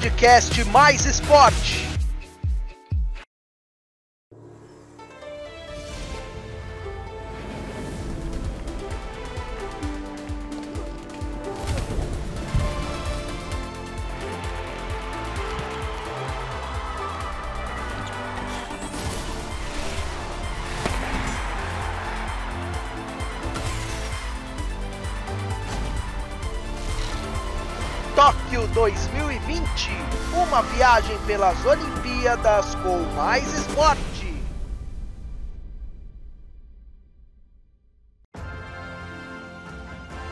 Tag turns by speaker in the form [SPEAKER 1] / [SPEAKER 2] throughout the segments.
[SPEAKER 1] podcast Mais Esporte. Tóquio 2020, uma viagem pelas Olimpíadas com mais esporte.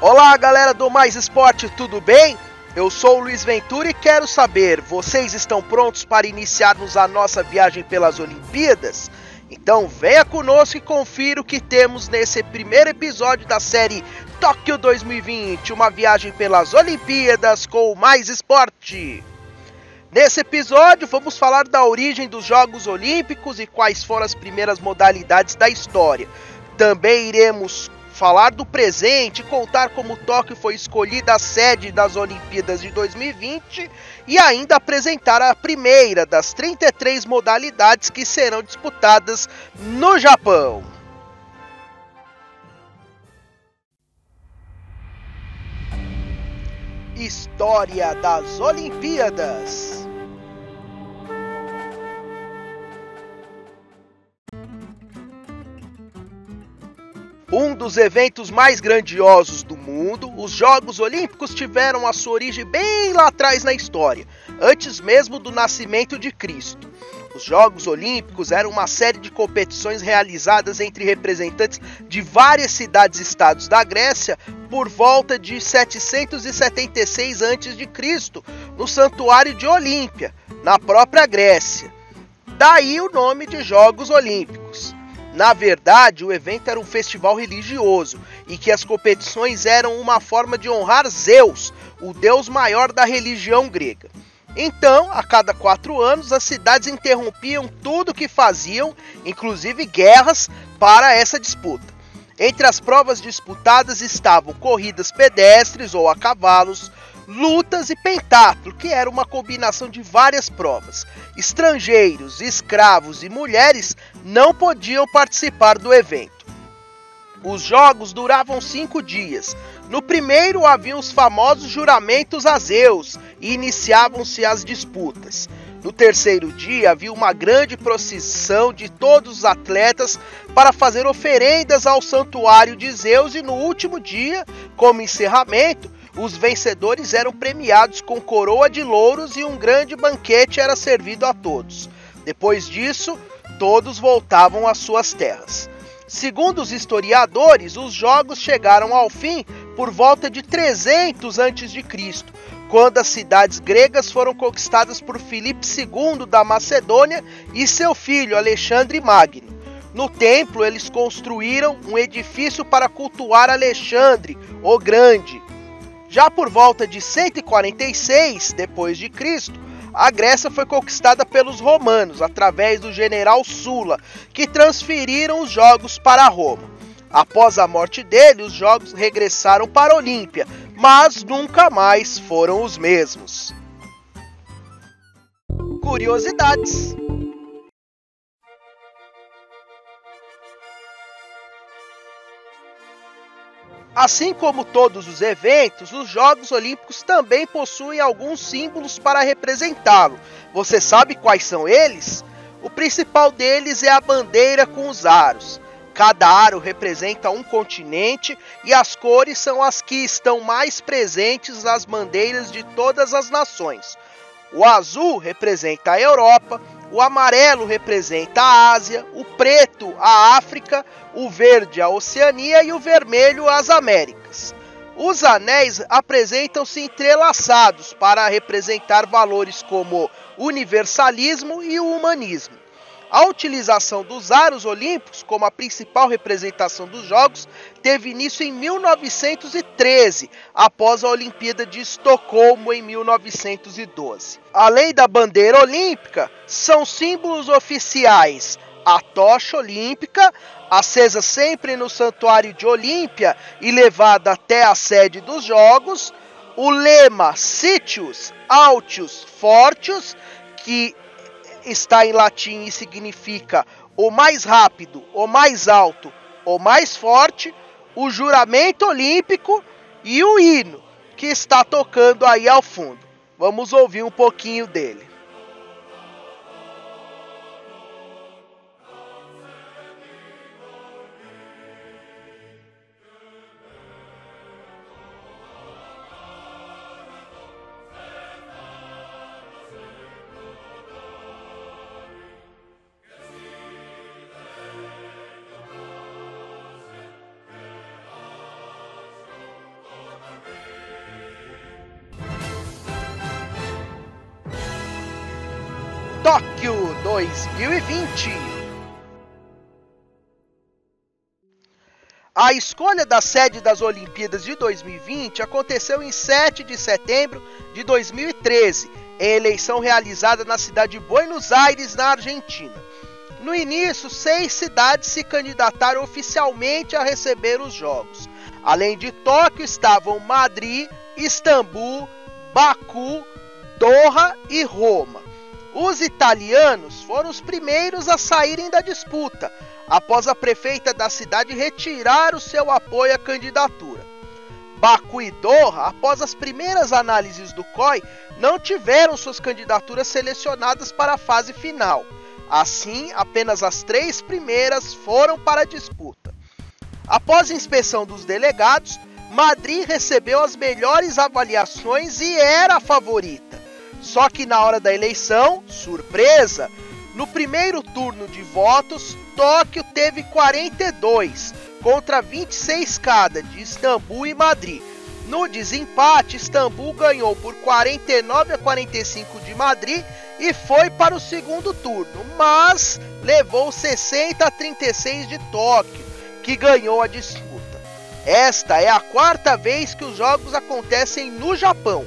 [SPEAKER 1] Olá, galera do Mais Esporte, tudo bem? Eu sou o Luiz Ventura e quero saber, vocês estão prontos para iniciarmos a nossa viagem pelas Olimpíadas? Então venha conosco e confira o que temos nesse primeiro episódio da série Tóquio 2020, uma viagem pelas Olimpíadas com mais esporte. Nesse episódio vamos falar da origem dos Jogos Olímpicos e quais foram as primeiras modalidades da história. Também iremos falar do presente, contar como Tóquio foi escolhida a sede das Olimpíadas de 2020 e ainda apresentar a primeira das 33 modalidades que serão disputadas no Japão. História das Olimpíadas. Um dos eventos mais grandiosos do mundo, os Jogos Olímpicos tiveram a sua origem bem lá atrás na história, antes mesmo do nascimento de Cristo. Os Jogos Olímpicos eram uma série de competições realizadas entre representantes de várias cidades e estados da Grécia por volta de 776 a.C., no Santuário de Olímpia, na própria Grécia. Daí o nome de Jogos Olímpicos. Na verdade, o evento era um festival religioso e que as competições eram uma forma de honrar Zeus, o deus maior da religião grega. Então, a cada quatro anos, as cidades interrompiam tudo o que faziam, inclusive guerras, para essa disputa. Entre as provas disputadas estavam corridas pedestres ou a cavalos, lutas e pentatlo, que era uma combinação de várias provas. Estrangeiros, escravos e mulheres não podiam participar do evento. Os jogos duravam cinco dias. No primeiro haviam os famosos juramentos a Zeus e iniciavam-se as disputas. No terceiro dia havia uma grande procissão de todos os atletas para fazer oferendas ao santuário de Zeus e no último dia, como encerramento, os vencedores eram premiados com coroa de louros e um grande banquete era servido a todos. Depois disso, todos voltavam às suas terras. Segundo os historiadores, os jogos chegaram ao fim por volta de 300 a.C., quando as cidades gregas foram conquistadas por Filipe II da Macedônia e seu filho Alexandre Magno. No templo, eles construíram um edifício para cultuar Alexandre o Grande. Já por volta de 146 depois de Cristo, a Grécia foi conquistada pelos romanos através do general Sula, que transferiram os jogos para Roma. Após a morte dele, os jogos regressaram para Olímpia, mas nunca mais foram os mesmos. Curiosidades Assim como todos os eventos, os Jogos Olímpicos também possuem alguns símbolos para representá-lo. Você sabe quais são eles? O principal deles é a bandeira com os aros. Cada aro representa um continente e as cores são as que estão mais presentes nas bandeiras de todas as nações. O azul representa a Europa, o amarelo representa a Ásia, o preto a África, o verde a Oceania e o vermelho as Américas. Os anéis apresentam-se entrelaçados para representar valores como universalismo e o humanismo. A utilização dos aros olímpicos como a principal representação dos Jogos teve início em 1913, após a Olimpíada de Estocolmo em 1912. Além da bandeira olímpica, são símbolos oficiais a tocha olímpica, acesa sempre no santuário de Olímpia e levada até a sede dos Jogos, o lema Sitius Altius Fortius, que está em latim e significa o mais rápido, o mais alto, o mais forte, o juramento olímpico e o hino que está tocando aí ao fundo. Vamos ouvir um pouquinho dele. Tóquio 2020. A escolha da sede das Olimpíadas de 2020 aconteceu em 7 de setembro de 2013, em eleição realizada na cidade de Buenos Aires, na Argentina. No início, seis cidades se candidataram oficialmente a receber os Jogos. Além de Tóquio, estavam Madrid, Istambul, Baku, Doha e Roma. Os italianos foram os primeiros a saírem da disputa, após a prefeita da cidade retirar o seu apoio à candidatura. Baku e Doha, após as primeiras análises do COI, não tiveram suas candidaturas selecionadas para a fase final. Assim, apenas as três primeiras foram para a disputa. Após a inspeção dos delegados, Madrid recebeu as melhores avaliações e era a favorita. Só que na hora da eleição, surpresa, no primeiro turno de votos, Tóquio teve 42 contra 26 cada de Istambul e Madrid. No desempate, Istambul ganhou por 49 a 45 de Madrid e foi para o segundo turno, mas levou 60 a 36 de Tóquio, que ganhou a disputa. Esta é a quarta vez que os jogos acontecem no Japão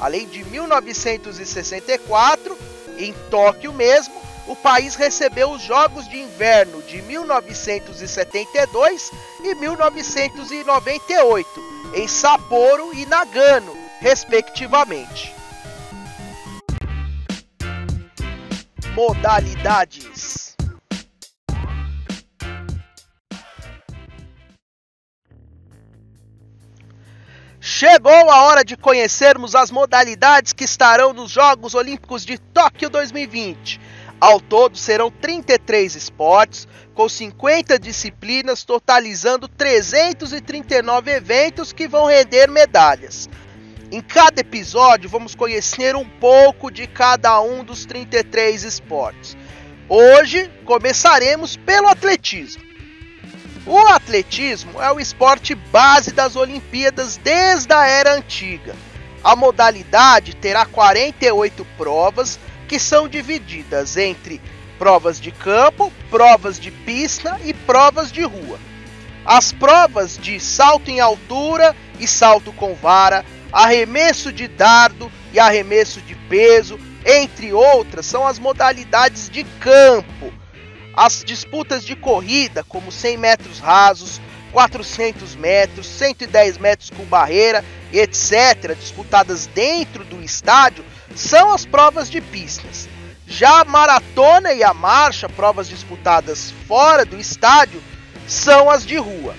[SPEAKER 1] Além de 1964, em Tóquio mesmo, o país recebeu os Jogos de Inverno de 1972 e 1998, em Sapporo e Nagano, respectivamente. Modalidades Chegou a hora de conhecermos as modalidades que estarão nos Jogos Olímpicos de Tóquio 2020. Ao todo serão 33 esportes, com 50 disciplinas, totalizando 339 eventos que vão render medalhas. Em cada episódio, vamos conhecer um pouco de cada um dos 33 esportes. Hoje começaremos pelo atletismo. O atletismo é o esporte base das Olimpíadas desde a era antiga. A modalidade terá 48 provas que são divididas entre provas de campo, provas de pista e provas de rua. As provas de salto em altura e salto com vara, arremesso de dardo e arremesso de peso, entre outras, são as modalidades de campo as disputas de corrida, como 100 metros rasos, 400 metros, 110 metros com barreira, etc., disputadas dentro do estádio, são as provas de pistas. Já a maratona e a marcha, provas disputadas fora do estádio, são as de rua.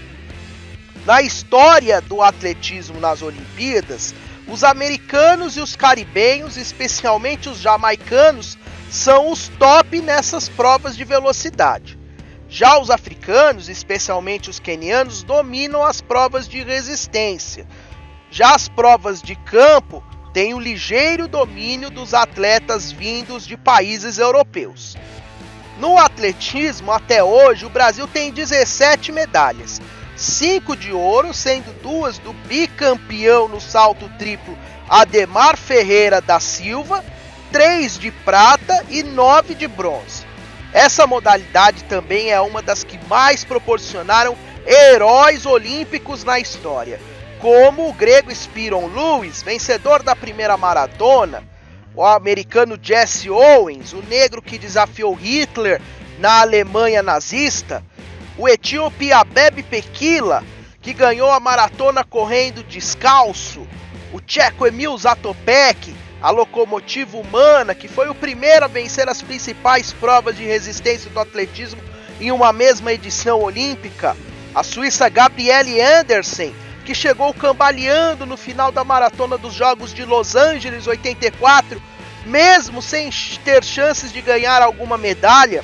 [SPEAKER 1] Na história do atletismo nas Olimpíadas, os americanos e os caribenhos, especialmente os jamaicanos, são os top nessas provas de velocidade. Já os africanos, especialmente os quenianos, dominam as provas de resistência. Já as provas de campo têm o ligeiro domínio dos atletas vindos de países europeus. No atletismo, até hoje, o Brasil tem 17 medalhas, 5 de ouro, sendo duas do bicampeão no salto triplo Ademar Ferreira da Silva 3 de prata e 9 de bronze. Essa modalidade também é uma das que mais proporcionaram heróis olímpicos na história, como o grego Spiron Lewis, vencedor da primeira maratona, o americano Jesse Owens, o negro que desafiou Hitler na Alemanha nazista, o etíope Abebe Pekila, que ganhou a maratona correndo descalço, o tcheco Emil Zatopek, a locomotiva humana, que foi o primeiro a vencer as principais provas de resistência do atletismo em uma mesma edição olímpica, a suíça Gabriele Andersen, que chegou cambaleando no final da maratona dos Jogos de Los Angeles 84, mesmo sem ter chances de ganhar alguma medalha,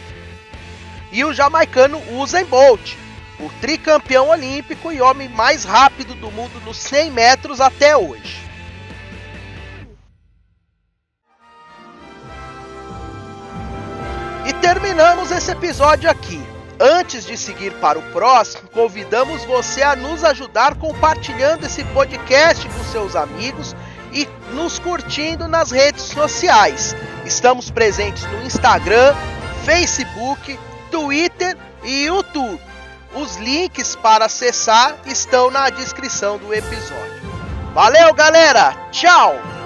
[SPEAKER 1] e o jamaicano Usain Bolt, o tricampeão olímpico e homem mais rápido do mundo nos 100 metros até hoje. Terminamos esse episódio aqui. Antes de seguir para o próximo, convidamos você a nos ajudar compartilhando esse podcast com seus amigos e nos curtindo nas redes sociais. Estamos presentes no Instagram, Facebook, Twitter e YouTube. Os links para acessar estão na descrição do episódio. Valeu, galera! Tchau!